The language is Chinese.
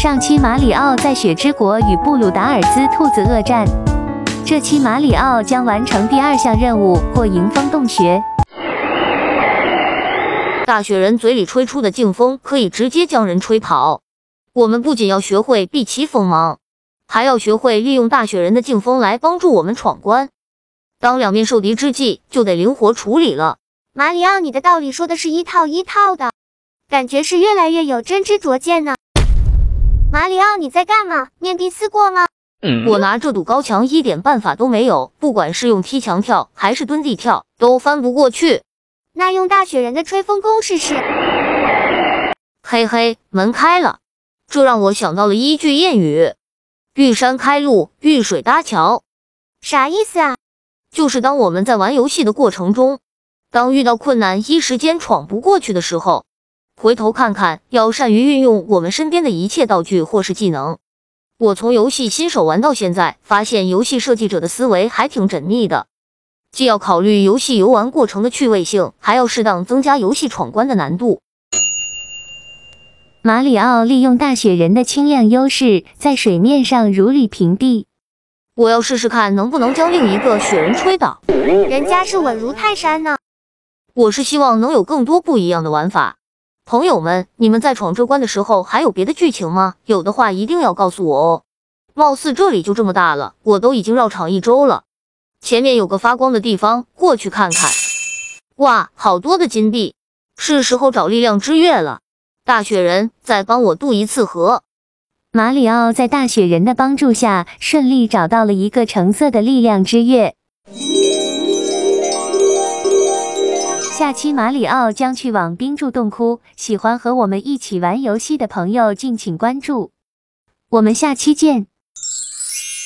上期马里奥在雪之国与布鲁达尔兹兔子恶战，这期马里奥将完成第二项任务过迎风洞穴。大雪人嘴里吹出的劲风可以直接将人吹跑。我们不仅要学会避其锋芒，还要学会利用大雪人的劲风来帮助我们闯关。当两面受敌之际，就得灵活处理了。马里奥，你的道理说的是一套一套的，感觉是越来越有真知灼见呢。马里奥，你在干嘛？面壁思过吗？我拿这堵高墙一点办法都没有，不管是用踢墙跳还是蹲地跳，都翻不过去。那用大雪人的吹风功试试。嘿嘿，门开了，这让我想到了一句谚语：遇山开路，遇水搭桥。啥意思啊？就是当我们在玩游戏的过程中，当遇到困难一时间闯不过去的时候。回头看看，要善于运用我们身边的一切道具或是技能。我从游戏新手玩到现在，发现游戏设计者的思维还挺缜密的，既要考虑游戏游玩过程的趣味性，还要适当增加游戏闯关的难度。马里奥利用大雪人的轻量优势，在水面上如履平地。我要试试看能不能将另一个雪人吹倒。人家是稳如泰山呢。我是希望能有更多不一样的玩法。朋友们，你们在闯这关的时候还有别的剧情吗？有的话一定要告诉我哦。貌似这里就这么大了，我都已经绕场一周了。前面有个发光的地方，过去看看。哇，好多的金币，是时候找力量之月了。大雪人，再帮我渡一次河。马里奥在大雪人的帮助下，顺利找到了一个橙色的力量之月。下期马里奥将去往冰柱洞窟，喜欢和我们一起玩游戏的朋友敬请关注，我们下期见。